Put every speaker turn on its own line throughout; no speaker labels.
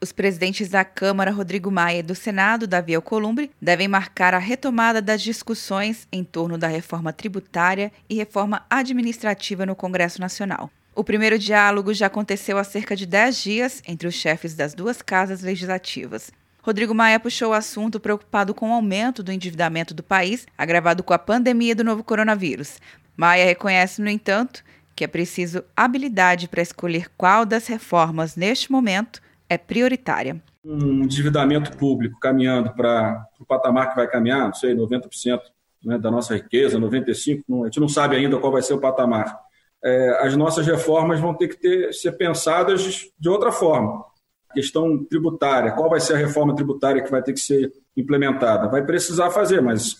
Os presidentes da Câmara, Rodrigo Maia, e do Senado, Davi Alcolumbre, devem marcar a retomada das discussões em torno da reforma tributária e reforma administrativa no Congresso Nacional. O primeiro diálogo já aconteceu há cerca de 10 dias entre os chefes das duas casas legislativas. Rodrigo Maia puxou o assunto preocupado com o aumento do endividamento do país, agravado com a pandemia do novo coronavírus. Maia reconhece, no entanto, que é preciso habilidade para escolher qual das reformas, neste momento, é prioritária.
Um endividamento público caminhando para o patamar que vai caminhar, não sei, 90% né, da nossa riqueza, 95%, não, a gente não sabe ainda qual vai ser o patamar. É, as nossas reformas vão ter que ter, ser pensadas de outra forma questão tributária, qual vai ser a reforma tributária que vai ter que ser implementada? Vai precisar fazer, mas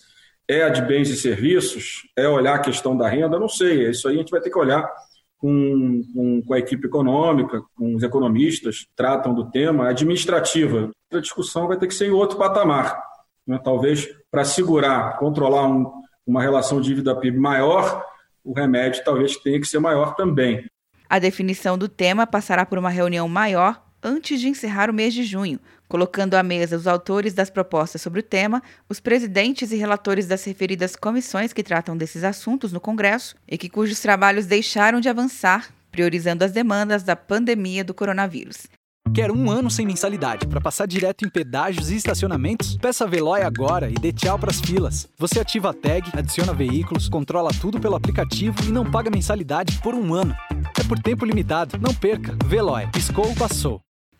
é a de bens e serviços? É olhar a questão da renda? Não sei. Isso aí a gente vai ter que olhar com, com, com a equipe econômica, com os economistas tratam do tema. administrativa, a discussão vai ter que ser em outro patamar. Né? Talvez para segurar, controlar um, uma relação dívida-PIB maior, o remédio talvez tenha que ser maior também.
A definição do tema passará por uma reunião maior antes de encerrar o mês de junho, colocando à mesa os autores das propostas sobre o tema, os presidentes e relatores das referidas comissões que tratam desses assuntos no Congresso e que cujos trabalhos deixaram de avançar, priorizando as demandas da pandemia do coronavírus.
Quer um ano sem mensalidade para passar direto em pedágios e estacionamentos? Peça a Veloy agora e dê tchau para as filas. Você ativa a tag, adiciona veículos, controla tudo pelo aplicativo e não paga mensalidade por um ano. É por tempo limitado. Não perca. Veloy. Piscou, passou.